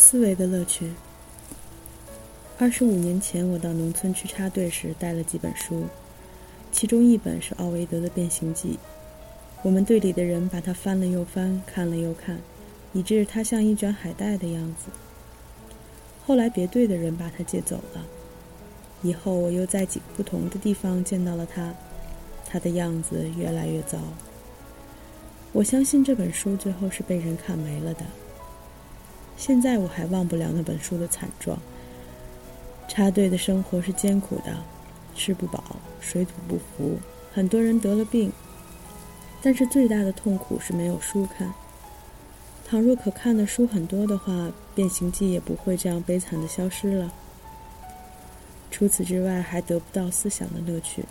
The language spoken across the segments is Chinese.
思维的乐趣。二十五年前，我到农村去插队时，带了几本书，其中一本是奥维德的《变形记》。我们队里的人把它翻了又翻，看了又看，以致它像一卷海带的样子。后来别队的人把它借走了。以后我又在几个不同的地方见到了它，它的样子越来越糟。我相信这本书最后是被人看没了的。现在我还忘不了那本书的惨状。插队的生活是艰苦的，吃不饱，水土不服，很多人得了病。但是最大的痛苦是没有书看。倘若可看的书很多的话，《变形记》也不会这样悲惨的消失了。除此之外，还得不到思想的乐趣。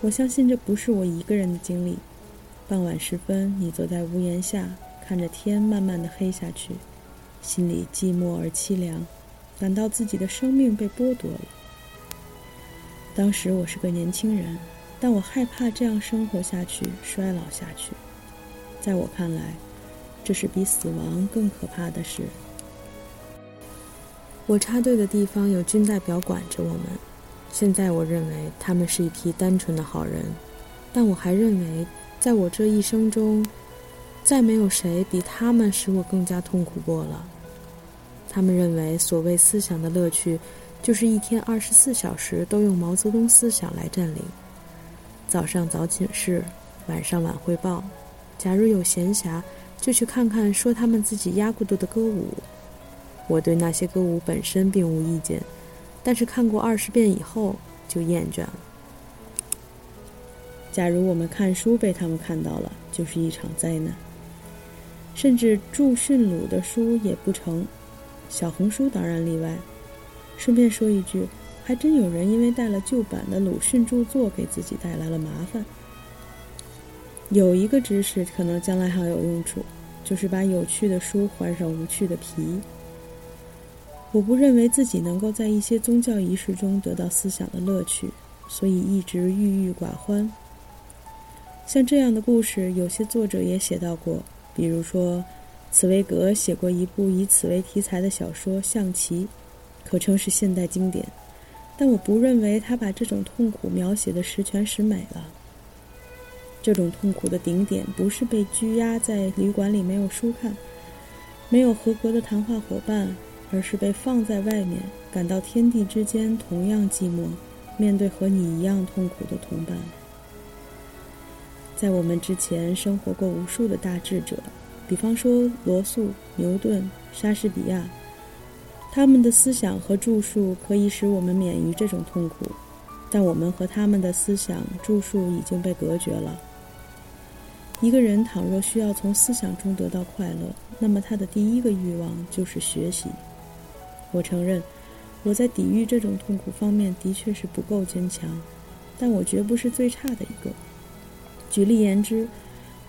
我相信这不是我一个人的经历。傍晚时分，你坐在屋檐下。看着天慢慢的黑下去，心里寂寞而凄凉，感到自己的生命被剥夺了。当时我是个年轻人，但我害怕这样生活下去，衰老下去。在我看来，这是比死亡更可怕的事。我插队的地方有军代表管着我们，现在我认为他们是一批单纯的好人，但我还认为，在我这一生中。再没有谁比他们使我更加痛苦过了。他们认为，所谓思想的乐趣，就是一天二十四小时都用毛泽东思想来占领。早上早寝室，晚上晚汇报。假如有闲暇，就去看看说他们自己压过度的歌舞。我对那些歌舞本身并无意见，但是看过二十遍以后就厌倦了。假如我们看书被他们看到了，就是一场灾难。甚至著训鲁的书也不成，小红书当然例外。顺便说一句，还真有人因为带了旧版的鲁迅著作，给自己带来了麻烦。有一个知识可能将来还有用处，就是把有趣的书换上无趣的皮。我不认为自己能够在一些宗教仪式中得到思想的乐趣，所以一直郁郁寡欢。像这样的故事，有些作者也写到过。比如说，茨威格写过一部以此为题材的小说《象棋》，可称是现代经典。但我不认为他把这种痛苦描写的十全十美了。这种痛苦的顶点不是被拘押在旅馆里没有书看，没有合格的谈话伙伴，而是被放在外面，感到天地之间同样寂寞，面对和你一样痛苦的同伴。在我们之前生活过无数的大智者，比方说罗素、牛顿、莎士比亚，他们的思想和著述可以使我们免于这种痛苦，但我们和他们的思想著述已经被隔绝了。一个人倘若需要从思想中得到快乐，那么他的第一个欲望就是学习。我承认，我在抵御这种痛苦方面的确是不够坚强，但我绝不是最差的一个。举例言之，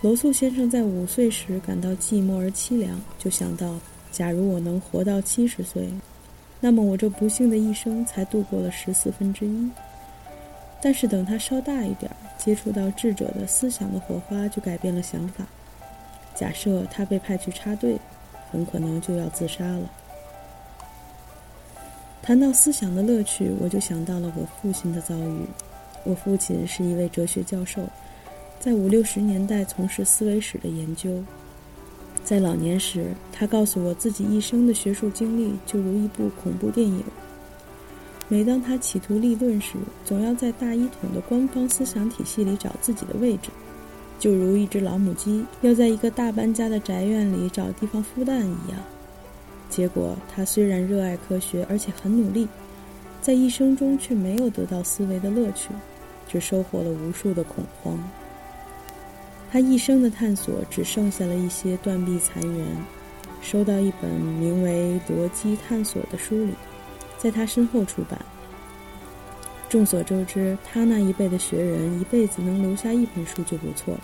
罗素先生在五岁时感到寂寞而凄凉，就想到：假如我能活到七十岁，那么我这不幸的一生才度过了十四分之一。但是等他稍大一点，接触到智者的思想的火花，就改变了想法。假设他被派去插队，很可能就要自杀了。谈到思想的乐趣，我就想到了我父亲的遭遇。我父亲是一位哲学教授。在五六十年代从事思维史的研究，在老年时，他告诉我自己一生的学术经历就如一部恐怖电影。每当他企图立论时，总要在大一统的官方思想体系里找自己的位置，就如一只老母鸡要在一个大搬家的宅院里找地方孵蛋一样。结果，他虽然热爱科学，而且很努力，在一生中却没有得到思维的乐趣，只收获了无数的恐慌。他一生的探索只剩下了一些断壁残垣。收到一本名为《逻辑探索》的书里，在他身后出版。众所周知，他那一辈的学人一辈子能留下一本书就不错。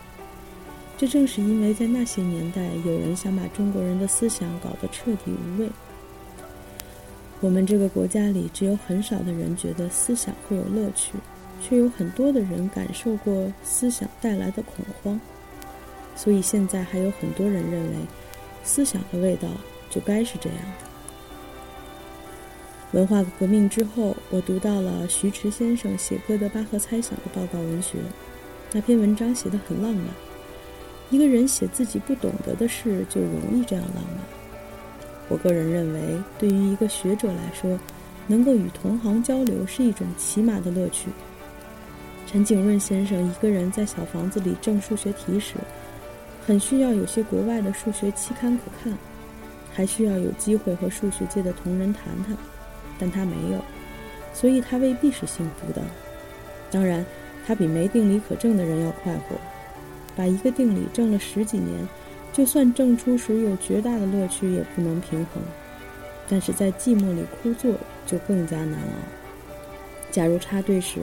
这正是因为在那些年代，有人想把中国人的思想搞得彻底无味。我们这个国家里，只有很少的人觉得思想会有乐趣，却有很多的人感受过思想带来的恐慌。所以现在还有很多人认为，思想的味道就该是这样的。文化革命之后，我读到了徐迟先生写哥德巴赫猜想的报告文学，那篇文章写得很浪漫。一个人写自己不懂得的事，就容易这样浪漫。我个人认为，对于一个学者来说，能够与同行交流是一种起码的乐趣。陈景润先生一个人在小房子里正数学题时，很需要有些国外的数学期刊可看，还需要有机会和数学界的同仁谈谈。但他没有，所以他未必是幸福的。当然，他比没定理可证的人要快活。把一个定理证了十几年，就算证出时有绝大的乐趣，也不能平衡。但是在寂寞里枯坐，就更加难熬。假如插队时，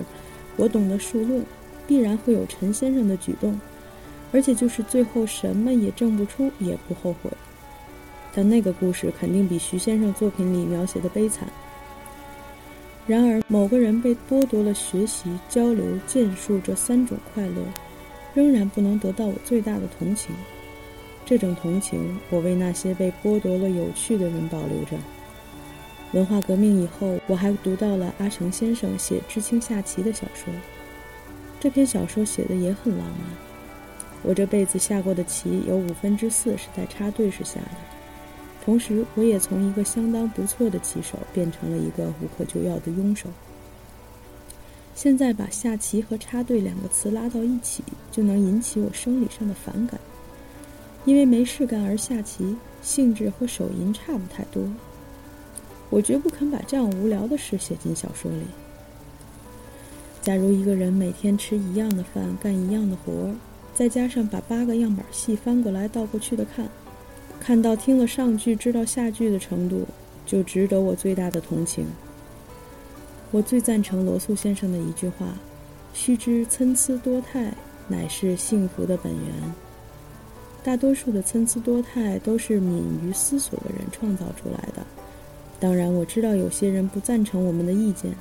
我懂得数论，必然会有陈先生的举动，而且就是最后什么也挣不出，也不后悔。但那个故事肯定比徐先生作品里描写的悲惨。然而，某个人被剥夺了学习、交流、建树这三种快乐，仍然不能得到我最大的同情。这种同情，我为那些被剥夺了有趣的人保留着。文化革命以后，我还读到了阿城先生写知青下棋的小说。这篇小说写的也很浪漫。我这辈子下过的棋，有五分之四是在插队时下的。同时，我也从一个相当不错的棋手变成了一个无可救药的庸手。现在把下棋和插队两个词拉到一起，就能引起我生理上的反感，因为没事干而下棋，性质和手淫差不太多。我绝不肯把这样无聊的事写进小说里。假如一个人每天吃一样的饭，干一样的活儿，再加上把八个样板戏翻过来倒过去的看。看到听了上句知道下句的程度，就值得我最大的同情。我最赞成罗素先生的一句话：“须知参差多态乃是幸福的本源。”大多数的参差多态都是敏于思索的人创造出来的。当然，我知道有些人不赞成我们的意见，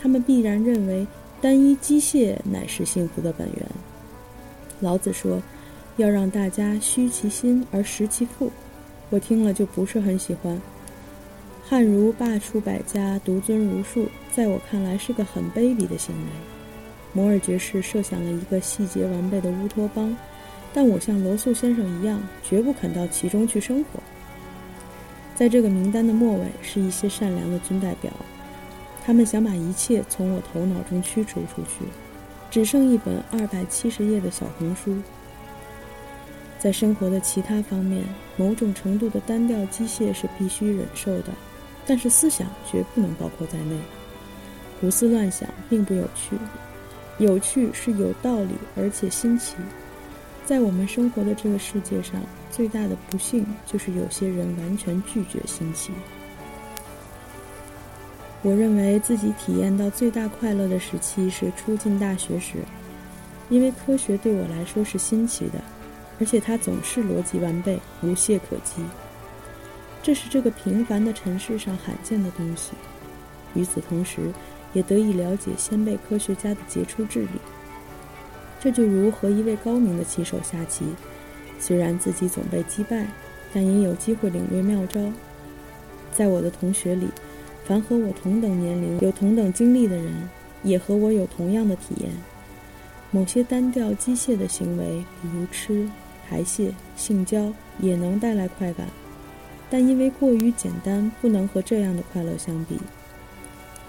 他们必然认为单一机械乃是幸福的本源。老子说：“要让大家虚其心而实其腹。”我听了就不是很喜欢。汉儒罢黜百家，独尊儒术，在我看来是个很卑鄙的行为。摩尔爵士设想了一个细节完备的乌托邦，但我像罗素先生一样，绝不肯到其中去生活。在这个名单的末尾是一些善良的军代表，他们想把一切从我头脑中驱逐出去，只剩一本二百七十页的小红书。在生活的其他方面，某种程度的单调机械是必须忍受的，但是思想绝不能包括在内。胡思乱想并不有趣，有趣是有道理而且新奇。在我们生活的这个世界上，最大的不幸就是有些人完全拒绝新奇。我认为自己体验到最大快乐的时期是初进大学时，因为科学对我来说是新奇的。而且它总是逻辑完备，无懈可击。这是这个平凡的尘世上罕见的东西。与此同时，也得以了解先辈科学家的杰出智力。这就如和一位高明的棋手下棋，虽然自己总被击败，但也有机会领略妙招。在我的同学里，凡和我同等年龄、有同等经历的人，也和我有同样的体验。某些单调机械的行为，比如吃。排泄、性交也能带来快感，但因为过于简单，不能和这样的快乐相比。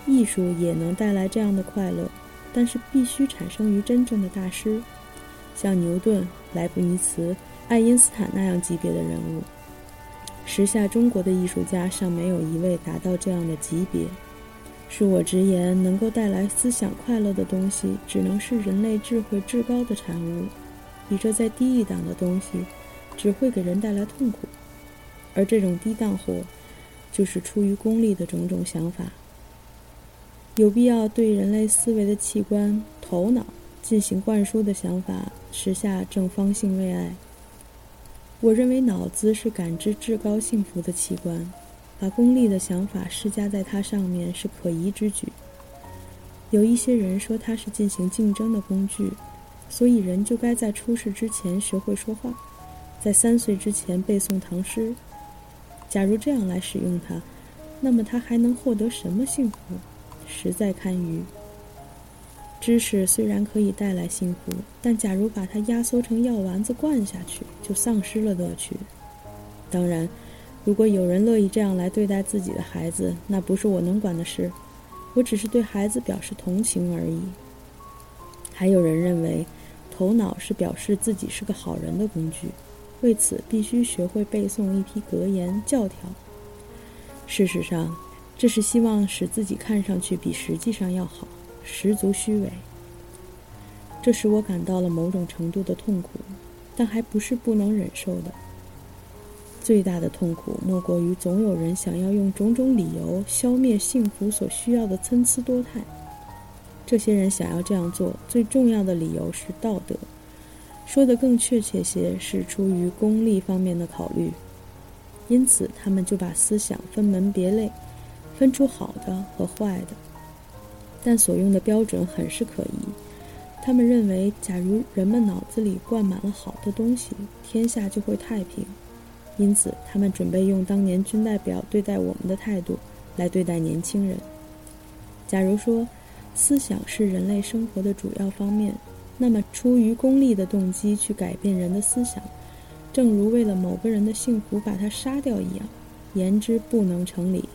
艺术也能带来这样的快乐，但是必须产生于真正的大师，像牛顿、莱布尼茨、爱因斯坦那样级别的人物。时下中国的艺术家尚没有一位达到这样的级别。恕我直言，能够带来思想快乐的东西，只能是人类智慧至高的产物。比这再低一档的东西，只会给人带来痛苦，而这种低档货，就是出于功利的种种想法。有必要对人类思维的器官——头脑进行灌输的想法，时下正方兴未艾。我认为脑子是感知至高幸福的器官，把功利的想法施加在它上面是可疑之举。有一些人说它是进行竞争的工具。所以，人就该在出世之前学会说话，在三岁之前背诵唐诗。假如这样来使用它，那么他还能获得什么幸福？实在堪虞。知识虽然可以带来幸福，但假如把它压缩成药丸子灌下去，就丧失了乐趣。当然，如果有人乐意这样来对待自己的孩子，那不是我能管的事。我只是对孩子表示同情而已。还有人认为，头脑是表示自己是个好人的工具，为此必须学会背诵一批格言教条。事实上，这是希望使自己看上去比实际上要好，十足虚伪。这使我感到了某种程度的痛苦，但还不是不能忍受的。最大的痛苦莫过于总有人想要用种种理由消灭幸福所需要的参差多态。这些人想要这样做，最重要的理由是道德，说得更确切些，是出于功利方面的考虑。因此，他们就把思想分门别类，分出好的和坏的。但所用的标准很是可疑。他们认为，假如人们脑子里灌满了好的东西，天下就会太平。因此，他们准备用当年军代表对待我们的态度来对待年轻人。假如说思想是人类生活的主要方面，那么出于功利的动机去改变人的思想，正如为了某个人的幸福把他杀掉一样，言之不能成理。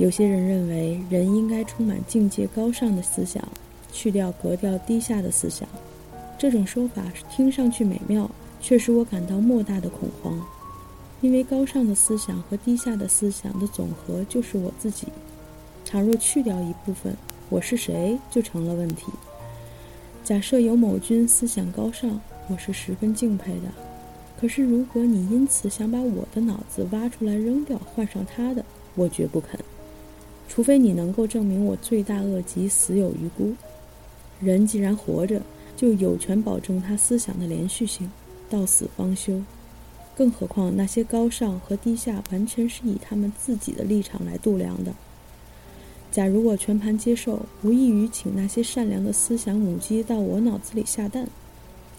有些人认为人应该充满境界高尚的思想，去掉格调低下的思想。这种说法听上去美妙。却使我感到莫大的恐慌，因为高尚的思想和低下的思想的总和就是我自己。倘若去掉一部分，我是谁就成了问题。假设有某君思想高尚，我是十分敬佩的。可是如果你因此想把我的脑子挖出来扔掉，换上他的，我绝不肯。除非你能够证明我罪大恶极，死有余辜。人既然活着，就有权保证他思想的连续性。到死方休，更何况那些高尚和低下完全是以他们自己的立场来度量的。假如我全盘接受，无异于请那些善良的思想母鸡到我脑子里下蛋，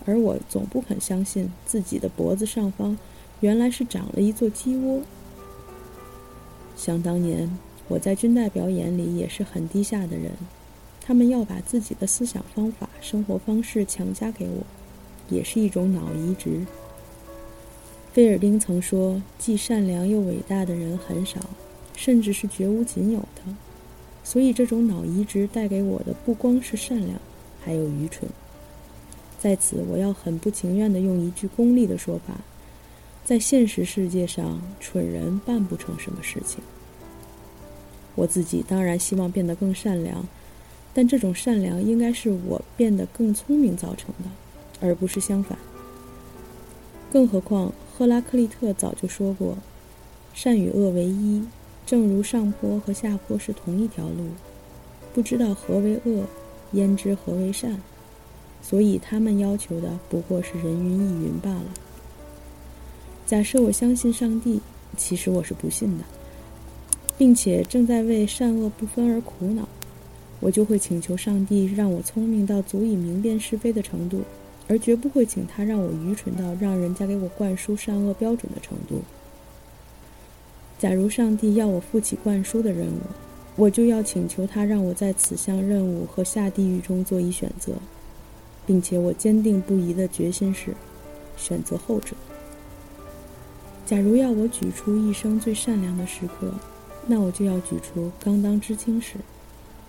而我总不肯相信自己的脖子上方原来是长了一座鸡窝。想当年，我在军代表眼里也是很低下的人，他们要把自己的思想方法、生活方式强加给我。也是一种脑移植。菲尔丁曾说：“既善良又伟大的人很少，甚至是绝无仅有的。”所以，这种脑移植带给我的不光是善良，还有愚蠢。在此，我要很不情愿地用一句功利的说法：在现实世界上，蠢人办不成什么事情。我自己当然希望变得更善良，但这种善良应该是我变得更聪明造成的。而不是相反。更何况，赫拉克利特早就说过：“善与恶为一，正如上坡和下坡是同一条路。不知道何为恶，焉知何为善？所以，他们要求的不过是人云亦云罢了。”假设我相信上帝，其实我是不信的，并且正在为善恶不分而苦恼，我就会请求上帝让我聪明到足以明辨是非的程度。而绝不会请他让我愚蠢到让人家给我灌输善恶标准的程度。假如上帝要我负起灌输的任务，我就要请求他让我在此项任务和下地狱中做一选择，并且我坚定不移的决心是选择后者。假如要我举出一生最善良的时刻，那我就要举出刚当知青时，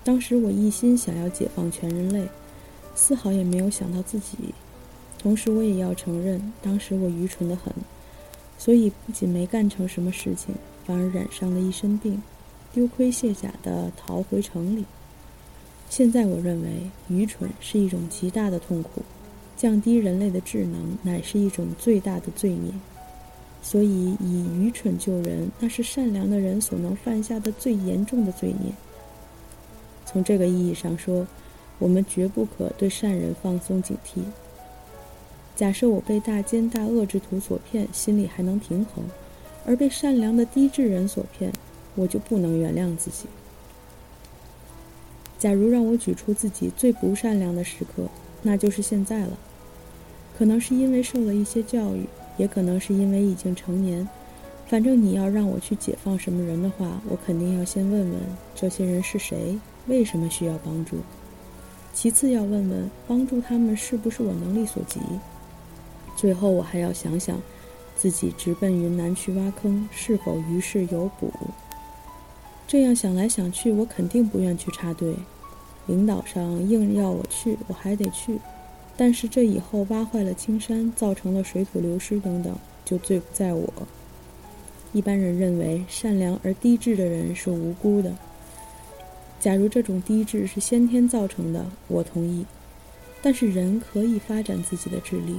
当时我一心想要解放全人类，丝毫也没有想到自己。同时，我也要承认，当时我愚蠢得很，所以不仅没干成什么事情，反而染上了一身病，丢盔卸甲地逃回城里。现在我认为，愚蠢是一种极大的痛苦，降低人类的智能乃是一种最大的罪孽。所以，以愚蠢救人，那是善良的人所能犯下的最严重的罪孽。从这个意义上说，我们绝不可对善人放松警惕。假设我被大奸大恶之徒所骗，心里还能平衡；而被善良的低智人所骗，我就不能原谅自己。假如让我举出自己最不善良的时刻，那就是现在了。可能是因为受了一些教育，也可能是因为已经成年。反正你要让我去解放什么人的话，我肯定要先问问这些人是谁，为什么需要帮助。其次要问问帮助他们是不是我能力所及。最后我还要想想，自己直奔云南去挖坑是否于事有补。这样想来想去，我肯定不愿去插队。领导上硬要我去，我还得去。但是这以后挖坏了青山，造成了水土流失等等，就罪不在我。一般人认为善良而低智的人是无辜的。假如这种低智是先天造成的，我同意。但是人可以发展自己的智力，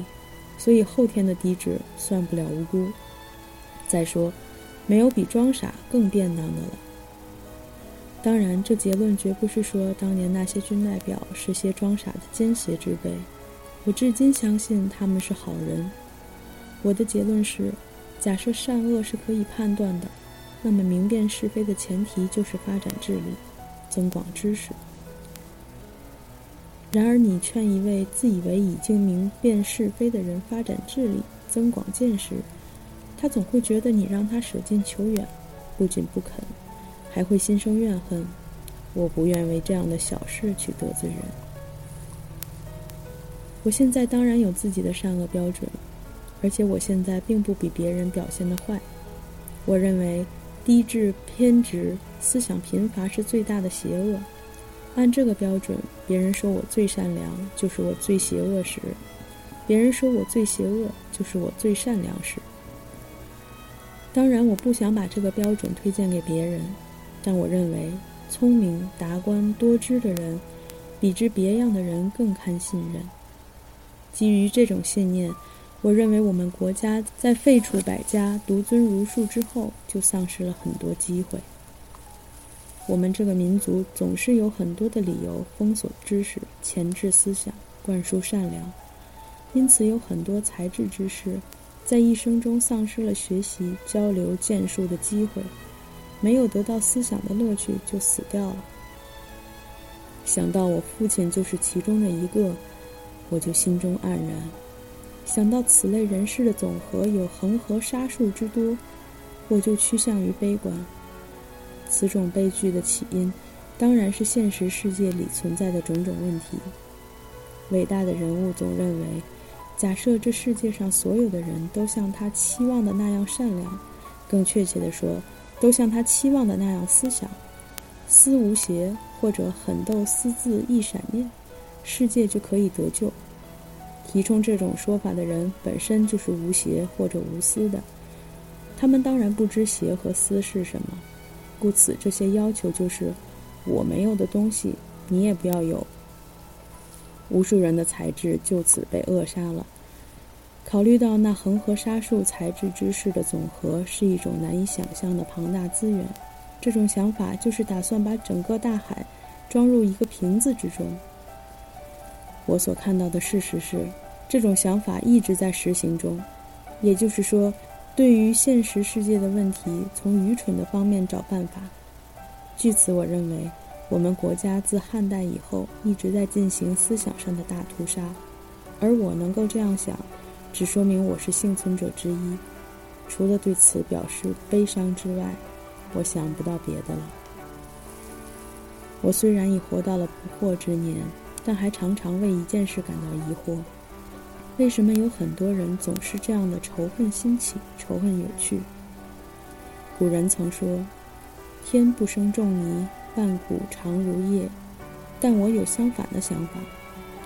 所以后天的低智算不了无辜。再说，没有比装傻更便当的了。当然，这结论绝不是说当年那些军代表是些装傻的奸邪之辈。我至今相信他们是好人。我的结论是。假设善恶是可以判断的，那么明辨是非的前提就是发展智力，增广知识。然而，你劝一位自以为已经明辨是非的人发展智力、增广见识，他总会觉得你让他舍近求远，不仅不肯，还会心生怨恨。我不愿为这样的小事去得罪人。我现在当然有自己的善恶标准。而且我现在并不比别人表现的坏。我认为，低智、偏执、思想贫乏是最大的邪恶。按这个标准，别人说我最善良，就是我最邪恶时；别人说我最邪恶，就是我最善良时。当然，我不想把这个标准推荐给别人，但我认为，聪明、达观、多知的人，比之别样的人更堪信任。基于这种信念。我认为我们国家在废除百家、独尊儒术之后，就丧失了很多机会。我们这个民族总是有很多的理由封锁知识、钳制思想、灌输善良，因此有很多才智之士在一生中丧失了学习、交流、建树的机会，没有得到思想的乐趣就死掉了。想到我父亲就是其中的一个，我就心中黯然。想到此类人士的总和有恒河沙数之多，我就趋向于悲观。此种悲剧的起因，当然是现实世界里存在的种种问题。伟大的人物总认为，假设这世界上所有的人都像他期望的那样善良，更确切地说，都像他期望的那样思想，思无邪或者狠斗私自一闪念，世界就可以得救。提倡这种说法的人本身就是无邪或者无私的，他们当然不知邪和私是什么，故此这些要求就是我没有的东西，你也不要有。无数人的才智就此被扼杀了。考虑到那恒河沙数才智之士的总和是一种难以想象的庞大资源，这种想法就是打算把整个大海装入一个瓶子之中。我所看到的事实是。这种想法一直在实行中，也就是说，对于现实世界的问题，从愚蠢的方面找办法。据此，我认为我们国家自汉代以后一直在进行思想上的大屠杀，而我能够这样想，只说明我是幸存者之一。除了对此表示悲伤之外，我想不到别的了。我虽然已活到了不惑之年，但还常常为一件事感到疑惑。为什么有很多人总是这样的仇恨兴起，仇恨有趣？古人曾说：“天不生仲尼，万古长如夜。”但我有相反的想法。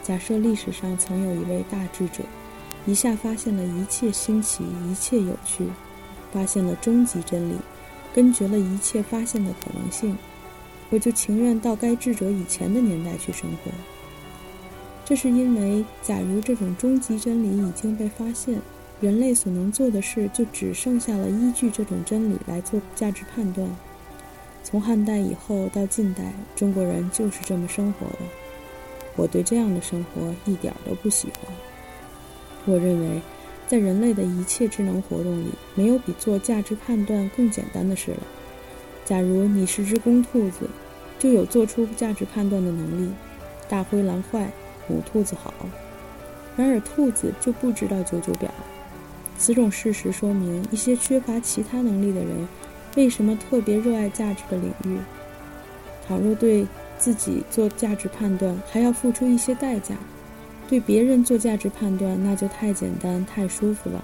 假设历史上曾有一位大智者，一下发现了一切新奇，一切有趣，发现了终极真理，根绝了一切发现的可能性，我就情愿到该智者以前的年代去生活。这是因为，假如这种终极真理已经被发现，人类所能做的事就只剩下了依据这种真理来做价值判断。从汉代以后到近代，中国人就是这么生活的。我对这样的生活一点都不喜欢。我认为，在人类的一切智能活动里，没有比做价值判断更简单的事了。假如你是只公兔子，就有做出价值判断的能力。大灰狼坏。母兔子好，然而兔子就不知道九九表。此种事实说明，一些缺乏其他能力的人，为什么特别热爱价值的领域。倘若对自己做价值判断，还要付出一些代价；对别人做价值判断，那就太简单、太舒服了。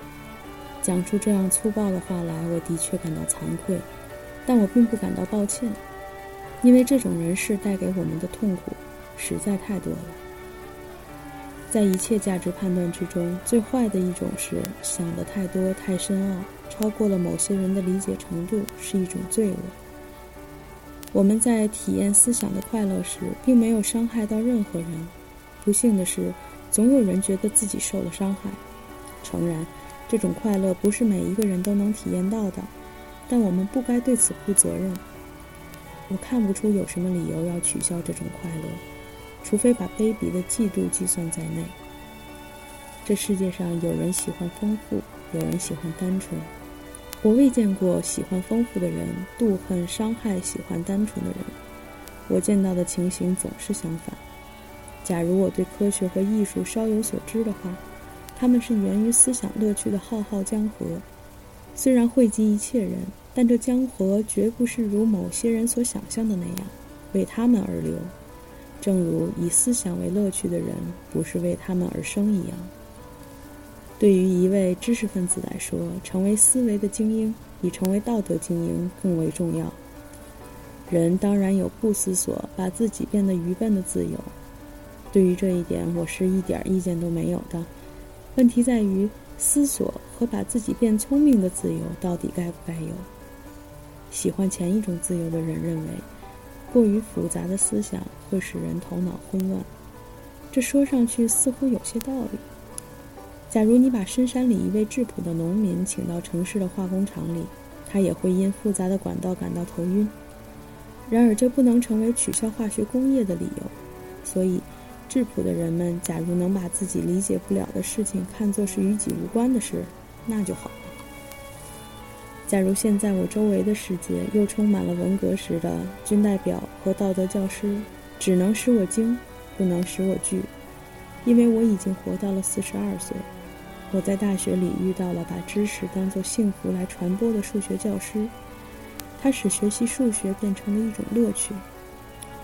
讲出这样粗暴的话来，我的确感到惭愧，但我并不感到抱歉，因为这种人事带给我们的痛苦实在太多了。在一切价值判断之中，最坏的一种是想得太多、太深奥，超过了某些人的理解程度，是一种罪恶。我们在体验思想的快乐时，并没有伤害到任何人。不幸的是，总有人觉得自己受了伤害。诚然，这种快乐不是每一个人都能体验到的，但我们不该对此负责任。我看不出有什么理由要取消这种快乐。除非把卑鄙的嫉妒计算在内。这世界上有人喜欢丰富，有人喜欢单纯。我未见过喜欢丰富的人妒恨、伤害喜欢单纯的人。我见到的情形总是相反。假如我对科学和艺术稍有所知的话，他们是源于思想乐趣的浩浩江河。虽然惠及一切人，但这江河绝不是如某些人所想象的那样，为他们而流。正如以思想为乐趣的人不是为他们而生一样，对于一位知识分子来说，成为思维的精英比成为道德精英更为重要。人当然有不思索、把自己变得愚笨的自由。对于这一点，我是一点意见都没有的。问题在于，思索和把自己变聪明的自由到底该不该有？喜欢前一种自由的人认为。过于复杂的思想会使人头脑混乱，这说上去似乎有些道理。假如你把深山里一位质朴的农民请到城市的化工厂里，他也会因复杂的管道感到头晕。然而，这不能成为取消化学工业的理由。所以，质朴的人们假如能把自己理解不了的事情看作是与己无关的事，那就好。假如现在我周围的世界又充满了文革时的军代表和道德教师，只能使我惊，不能使我惧，因为我已经活到了四十二岁。我在大学里遇到了把知识当作幸福来传播的数学教师，他使学习数学变成了一种乐趣。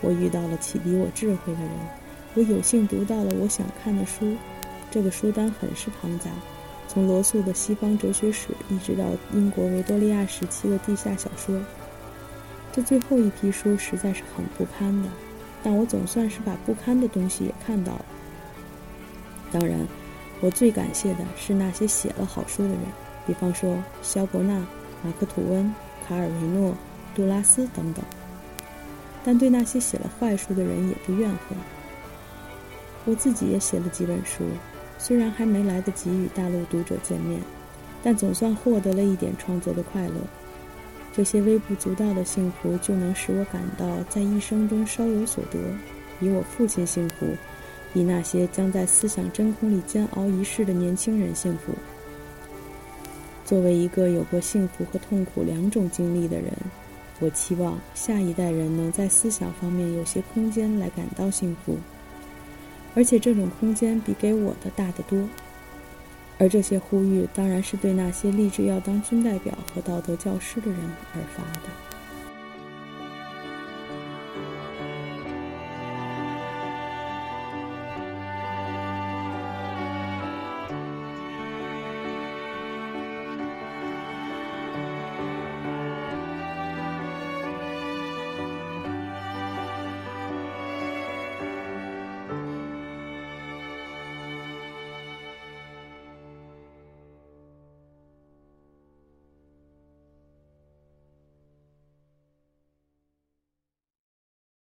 我遇到了启迪我智慧的人，我有幸读到了我想看的书，这个书单很是庞杂。从罗素的西方哲学史，一直到英国维多利亚时期的地下小说，这最后一批书实在是很不堪的，但我总算是把不堪的东西也看到了。当然，我最感谢的是那些写了好书的人，比方说肖伯纳、马克吐温、卡尔维诺、杜拉斯等等。但对那些写了坏书的人也不怨恨。我自己也写了几本书。虽然还没来得及与大陆读者见面，但总算获得了一点创作的快乐。这些微不足道的幸福，就能使我感到在一生中稍有所得，比我父亲幸福，比那些将在思想真空里煎熬一世的年轻人幸福。作为一个有过幸福和痛苦两种经历的人，我期望下一代人能在思想方面有些空间来感到幸福。而且这种空间比给我的大得多，而这些呼吁当然是对那些立志要当军代表和道德教师的人而发的。